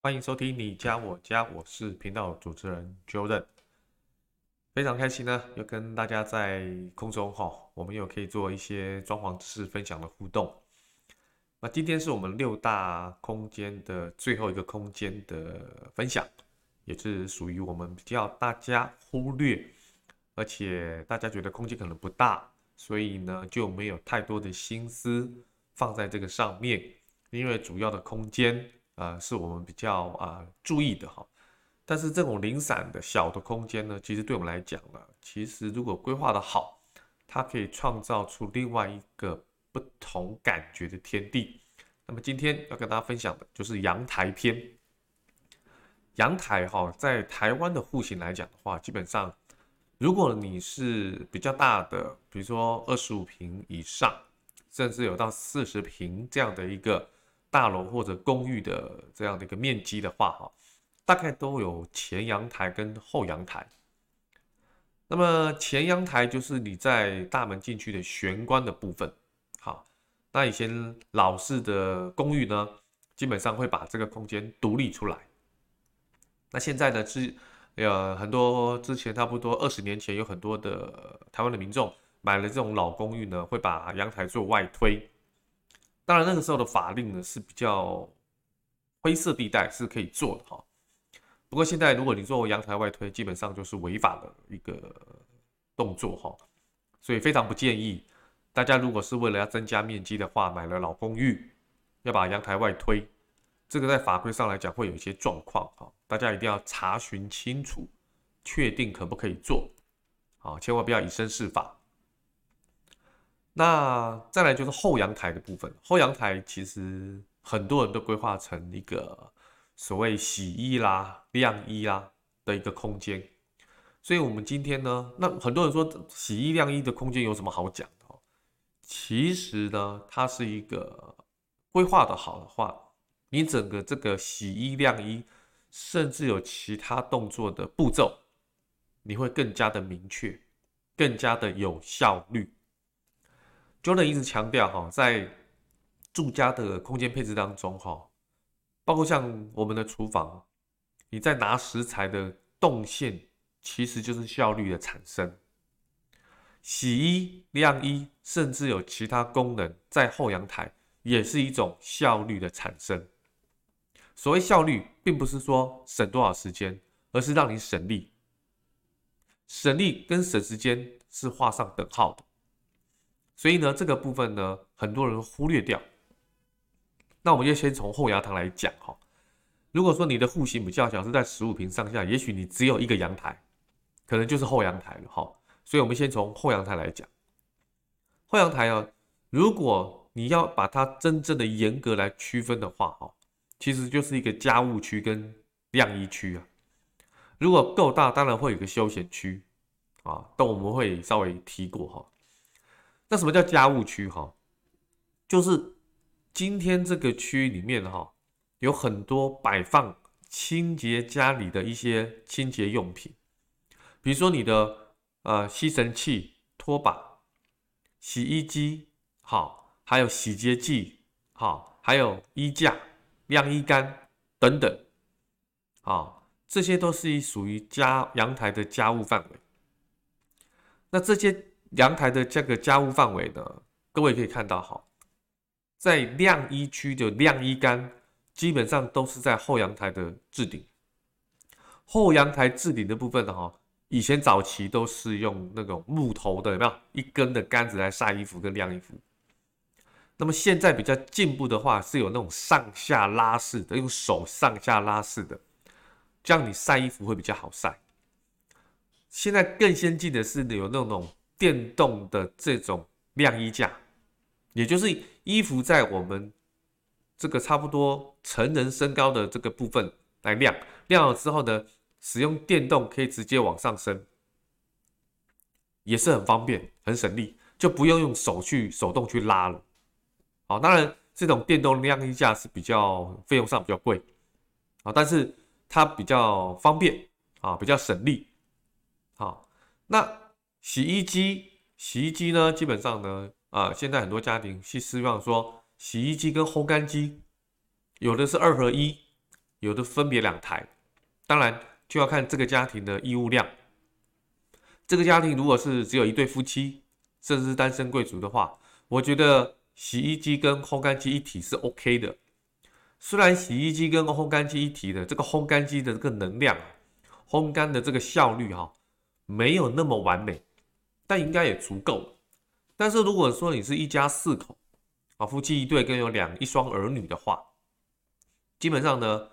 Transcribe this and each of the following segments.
欢迎收听你家我家，我是频道主持人 Jordan，非常开心呢，又跟大家在空中哈，我们又可以做一些装潢知识分享的互动。那今天是我们六大空间的最后一个空间的分享，也是属于我们比较大家忽略，而且大家觉得空间可能不大，所以呢就没有太多的心思放在这个上面，因为主要的空间。呃，是我们比较啊、注意的哈，但是这种零散的小的空间呢，其实对我们来讲呢，其实如果规划的好，它可以创造出另外一个不同感觉的天地。那么今天要跟大家分享的就是阳台篇。阳台哈，在台湾的户型来讲的话，基本上如果你是比较大的，比如说二十五平以上，甚至有到四十平这样的一个。大楼或者公寓的这样的一个面积的话，哈，大概都有前阳台跟后阳台。那么前阳台就是你在大门进去的玄关的部分。好，那以前老式的公寓呢，基本上会把这个空间独立出来。那现在呢是，呃，很多之前差不多二十年前有很多的台湾的民众买了这种老公寓呢，会把阳台做外推。当然，那个时候的法令呢是比较灰色地带，是可以做的哈。不过现在，如果你做阳台外推，基本上就是违法的一个动作哈。所以非常不建议大家，如果是为了要增加面积的话，买了老公寓要把阳台外推，这个在法规上来讲会有一些状况哈。大家一定要查询清楚，确定可不可以做，好，千万不要以身试法。那再来就是后阳台的部分，后阳台其实很多人都规划成一个所谓洗衣啦、晾衣啦的一个空间，所以我们今天呢，那很多人说洗衣晾衣的空间有什么好讲的？其实呢，它是一个规划的好的话，你整个这个洗衣晾衣，甚至有其他动作的步骤，你会更加的明确，更加的有效率。Jordan 一直强调哈，在住家的空间配置当中哈，包括像我们的厨房，你在拿食材的动线，其实就是效率的产生。洗衣、晾衣，甚至有其他功能，在后阳台也是一种效率的产生。所谓效率，并不是说省多少时间，而是让你省力。省力跟省时间是画上等号的。所以呢，这个部分呢，很多人忽略掉。那我们就先从后阳台来讲哈。如果说你的户型比较小，是在十五平上下，也许你只有一个阳台，可能就是后阳台了哈。所以我们先从后阳台来讲。后阳台啊，如果你要把它真正的严格来区分的话哈，其实就是一个家务区跟晾衣区啊。如果够大，当然会有个休闲区啊，但我们会稍微提过哈。那什么叫家务区？哈，就是今天这个区里面哈，有很多摆放清洁家里的一些清洁用品，比如说你的呃吸尘器、拖把、洗衣机，好，还有洗洁剂，好，还有衣架、晾衣杆等等，好，这些都是属于家阳台的家务范围。那这些。阳台的这个家务范围呢，各位可以看到哈，在晾衣区的晾衣杆基本上都是在后阳台的置顶。后阳台置顶的部分呢，哈，以前早期都是用那种木头的，有没有一根的杆子来晒衣服跟晾衣服？那么现在比较进步的话，是有那种上下拉式的，用手上下拉式的，这样你晒衣服会比较好晒。现在更先进的是有那种。电动的这种晾衣架，也就是衣服在我们这个差不多成人身高的这个部分来晾，晾好之后呢，使用电动可以直接往上升，也是很方便，很省力，就不用用手去手动去拉了。好，当然这种电动晾衣架是比较费用上比较贵，啊，但是它比较方便啊，比较省力。好，那洗衣机，洗衣机呢，基本上呢。啊，现在很多家庭是希望说，洗衣机跟烘干机有的是二合一，有的分别两台，当然就要看这个家庭的衣物量。这个家庭如果是只有一对夫妻，甚至是单身贵族的话，我觉得洗衣机跟烘干机一体是 OK 的。虽然洗衣机跟烘干机一体的这个烘干机的这个能量，烘干的这个效率哈，没有那么完美，但应该也足够。但是如果说你是一家四口啊，夫妻一对跟有两一双儿女的话，基本上呢，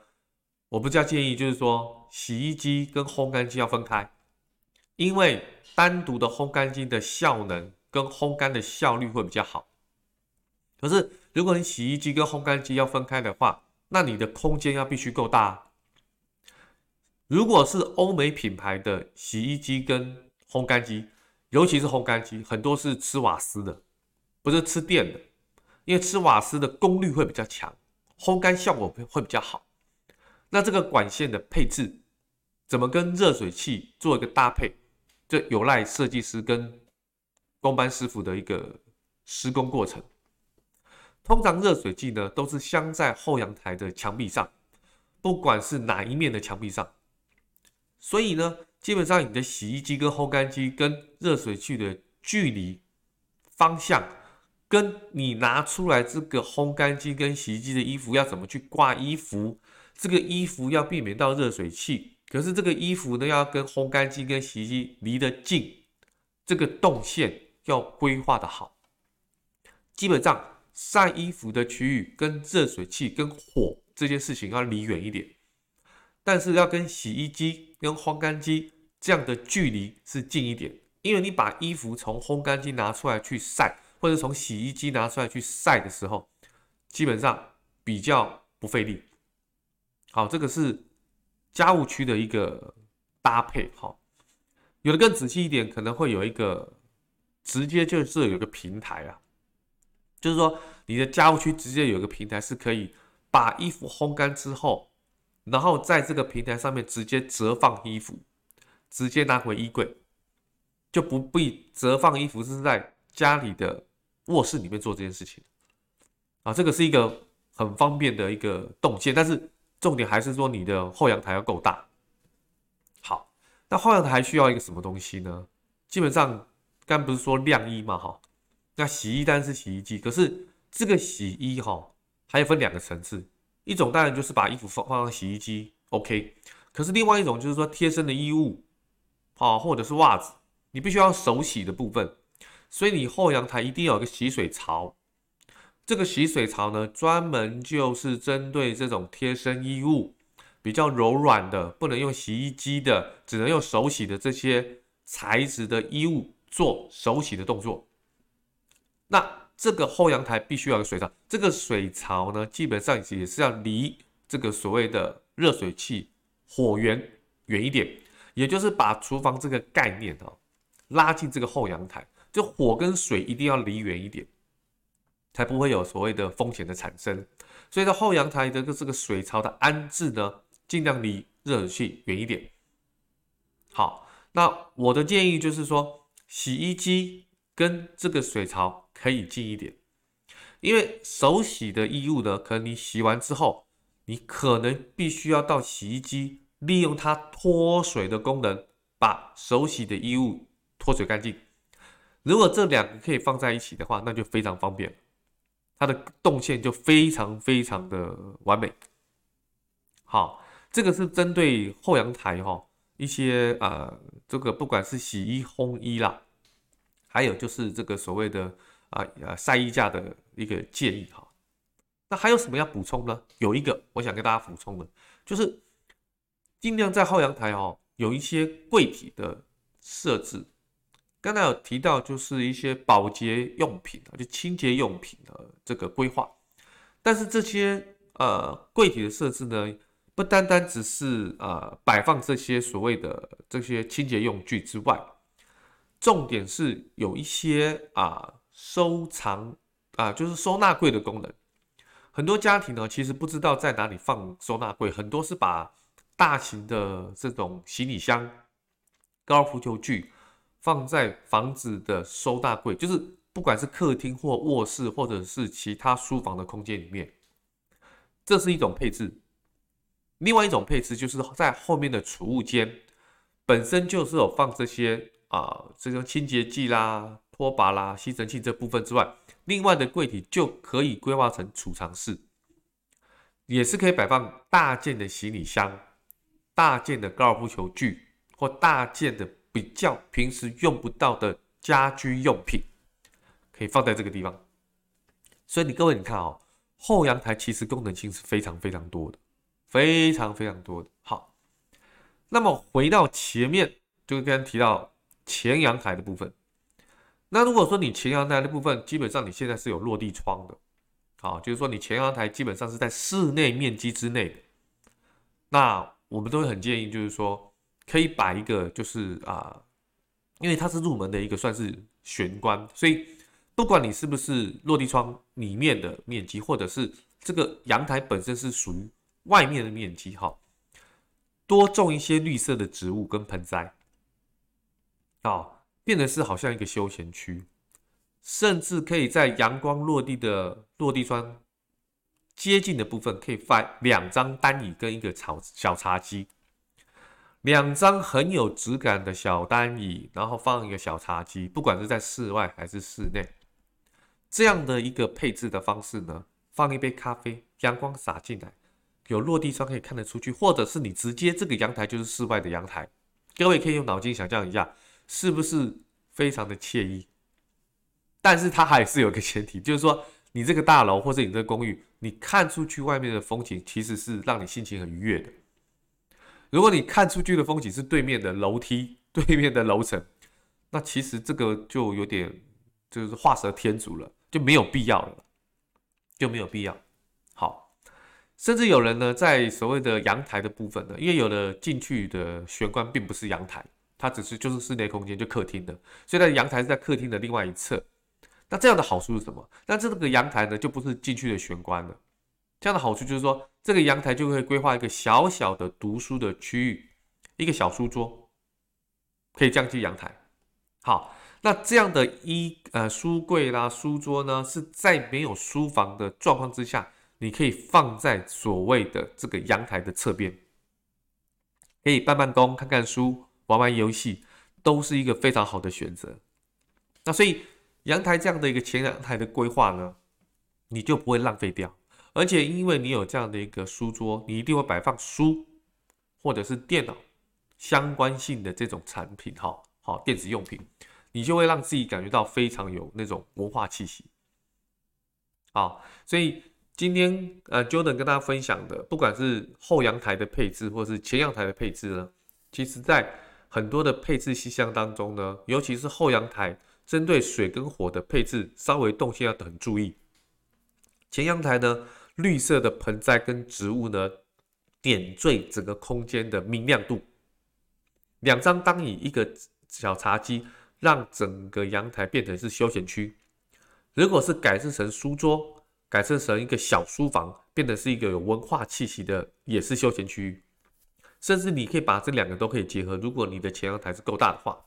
我比较建议就是说，洗衣机跟烘干机要分开，因为单独的烘干机的效能跟烘干的效率会比较好。可是如果你洗衣机跟烘干机要分开的话，那你的空间要必须够大。如果是欧美品牌的洗衣机跟烘干机，尤其是烘干机，很多是吃瓦斯的，不是吃电的，因为吃瓦斯的功率会比较强，烘干效果会比较好。那这个管线的配置怎么跟热水器做一个搭配，这有赖设计师跟工班师傅的一个施工过程。通常热水器呢都是镶在后阳台的墙壁上，不管是哪一面的墙壁上，所以呢。基本上，你的洗衣机跟烘干机跟热水器的距离方向，跟你拿出来这个烘干机跟洗衣机的衣服要怎么去挂衣服，这个衣服要避免到热水器，可是这个衣服呢要跟烘干机跟洗衣机离得近，这个动线要规划得好。基本上晒衣服的区域跟热水器跟火这件事情要离远一点，但是要跟洗衣机跟烘干机。这样的距离是近一点，因为你把衣服从烘干机拿出来去晒，或者从洗衣机拿出来去晒的时候，基本上比较不费力。好，这个是家务区的一个搭配。好，有的更仔细一点，可能会有一个直接就是有个平台啊，就是说你的家务区直接有个平台是可以把衣服烘干之后，然后在这个平台上面直接折放衣服。直接拿回衣柜，就不必折放衣服，是在家里的卧室里面做这件事情啊。这个是一个很方便的一个动线，但是重点还是说你的后阳台要够大。好，那后阳台需要一个什么东西呢？基本上刚不是说晾衣嘛，哈，那洗衣单是洗衣机，可是这个洗衣哈还有分两个层次，一种当然就是把衣服放放到洗衣机，OK，可是另外一种就是说贴身的衣物。好，或者是袜子，你必须要手洗的部分，所以你后阳台一定要有个洗水槽。这个洗水槽呢，专门就是针对这种贴身衣物比较柔软的，不能用洗衣机的，只能用手洗的这些材质的衣物做手洗的动作。那这个后阳台必须要有个水槽，这个水槽呢，基本上也是要离这个所谓的热水器火源远一点。也就是把厨房这个概念哦拉进这个后阳台，就火跟水一定要离远一点，才不会有所谓的风险的产生。所以，在后阳台的这个水槽的安置呢，尽量离热水器远一点。好，那我的建议就是说，洗衣机跟这个水槽可以近一点，因为手洗的衣物呢，可能你洗完之后，你可能必须要到洗衣机。利用它脱水的功能，把手洗的衣物脱水干净。如果这两个可以放在一起的话，那就非常方便，它的动线就非常非常的完美。好，这个是针对后阳台哈一些呃，这个不管是洗衣、烘衣啦，还有就是这个所谓的啊呃晒衣架的一个建议哈。那还有什么要补充呢？有一个我想跟大家补充的，就是。尽量在后阳台哦，有一些柜体的设置。刚才有提到，就是一些保洁用品啊，就清洁用品的这个规划。但是这些呃柜体的设置呢，不单单只是呃摆放这些所谓的这些清洁用具之外，重点是有一些啊、收藏啊、就是收纳柜的功能。很多家庭呢，其实不知道在哪里放收纳柜，很多是把大型的这种行李箱、高尔夫球具放在房子的收纳柜，就是不管是客厅或卧室，或者是其他书房的空间里面，这是一种配置。另外一种配置就是在后面的储物间，本身就是有放这些啊，这种清洁剂啦、拖把啦、吸尘器这部分之外。另外的柜体就可以规划成储藏室，也是可以摆放大件的行李箱、大件的高尔夫球具或大件的比较平时用不到的家居用品，可以放在这个地方。所以你各位你看哦，后阳台其实功能性是非常非常多的，非常非常多的。好，那么回到前面，就刚刚提到前阳台的部分。那如果说你前阳台的部分，基本上你现在是有落地窗的，好，就是说你前阳台基本上是在室内面积之内的，那我们都会很建议，就是说可以摆一个，就是啊，因为它是入门的一个算是玄关，所以不管你是不是落地窗里面的面积，或者是这个阳台本身是属于外面的面积，哈，多种一些绿色的植物跟盆栽，好。变得是好像一个休闲区，甚至可以在阳光落地的落地窗接近的部分，可以放两张单椅跟一个小小茶几，两张很有质感的小单椅，然后放一个小茶几，不管是在室外还是室内，这样的一个配置的方式呢，放一杯咖啡，阳光洒进来，有落地窗可以看得出去，或者是你直接这个阳台就是室外的阳台，各位可以用脑筋想象一下。是不是非常的惬意？但是它还是有个前提，就是说你这个大楼或者你这个公寓，你看出去外面的风景其实是让你心情很愉悦的。如果你看出去的风景是对面的楼梯、对面的楼层，那其实这个就有点就是画蛇添足了，就没有必要了，就没有必要。好，甚至有人呢，在所谓的阳台的部分呢，因为有的进去的玄关并不是阳台。它只是就是室内空间，就客厅的，所以在阳台是在客厅的另外一侧。那这样的好处是什么？那这个阳台呢，就不是进去的玄关了。这样的好处就是说，这个阳台就会规划一个小小的读书的区域，一个小书桌，可以降低阳台。好，那这样的衣呃书柜啦、书桌呢，是在没有书房的状况之下，你可以放在所谓的这个阳台的侧边，可以办办公、看看书。玩玩游戏都是一个非常好的选择。那所以阳台这样的一个前阳台的规划呢，你就不会浪费掉。而且因为你有这样的一个书桌，你一定会摆放书或者是电脑相关性的这种产品，哈，好电子用品，你就会让自己感觉到非常有那种文化气息。好，所以今天呃，Jordan 跟大家分享的，不管是后阳台的配置，或是前阳台的配置呢，其实在很多的配置细项当中呢，尤其是后阳台针对水跟火的配置，稍微动线要很注意。前阳台呢，绿色的盆栽跟植物呢，点缀整个空间的明亮度。两张单椅，一个小茶几，让整个阳台变成是休闲区。如果是改制成书桌，改制成一个小书房，变得是一个有文化气息的，也是休闲区域。甚至你可以把这两个都可以结合，如果你的前阳台是够大的话。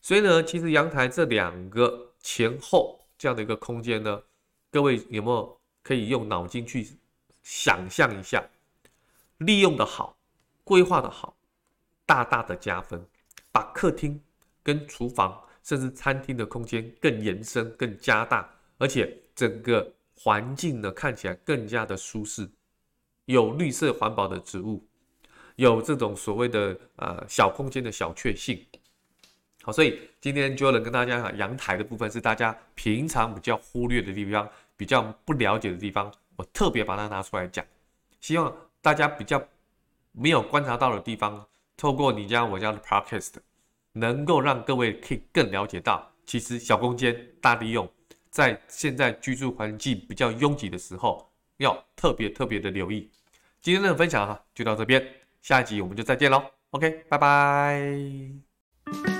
所以呢，其实阳台这两个前后这样的一个空间呢，各位有没有可以用脑筋去想象一下，利用的好，规划的好，大大的加分，把客厅跟厨房甚至餐厅的空间更延伸、更加大，而且整个环境呢看起来更加的舒适，有绿色环保的植物。有这种所谓的呃小空间的小确幸，好，所以今天 Jordan 跟大家讲阳台的部分是大家平常比较忽略的地方，比较不了解的地方，我特别把它拿出来讲，希望大家比较没有观察到的地方，透过你家我家的 Podcast，能够让各位可以更了解到，其实小空间大利用，在现在居住环境比较拥挤的时候，要特别特别的留意。今天的分享哈就到这边，下一集我们就再见喽。OK，拜拜。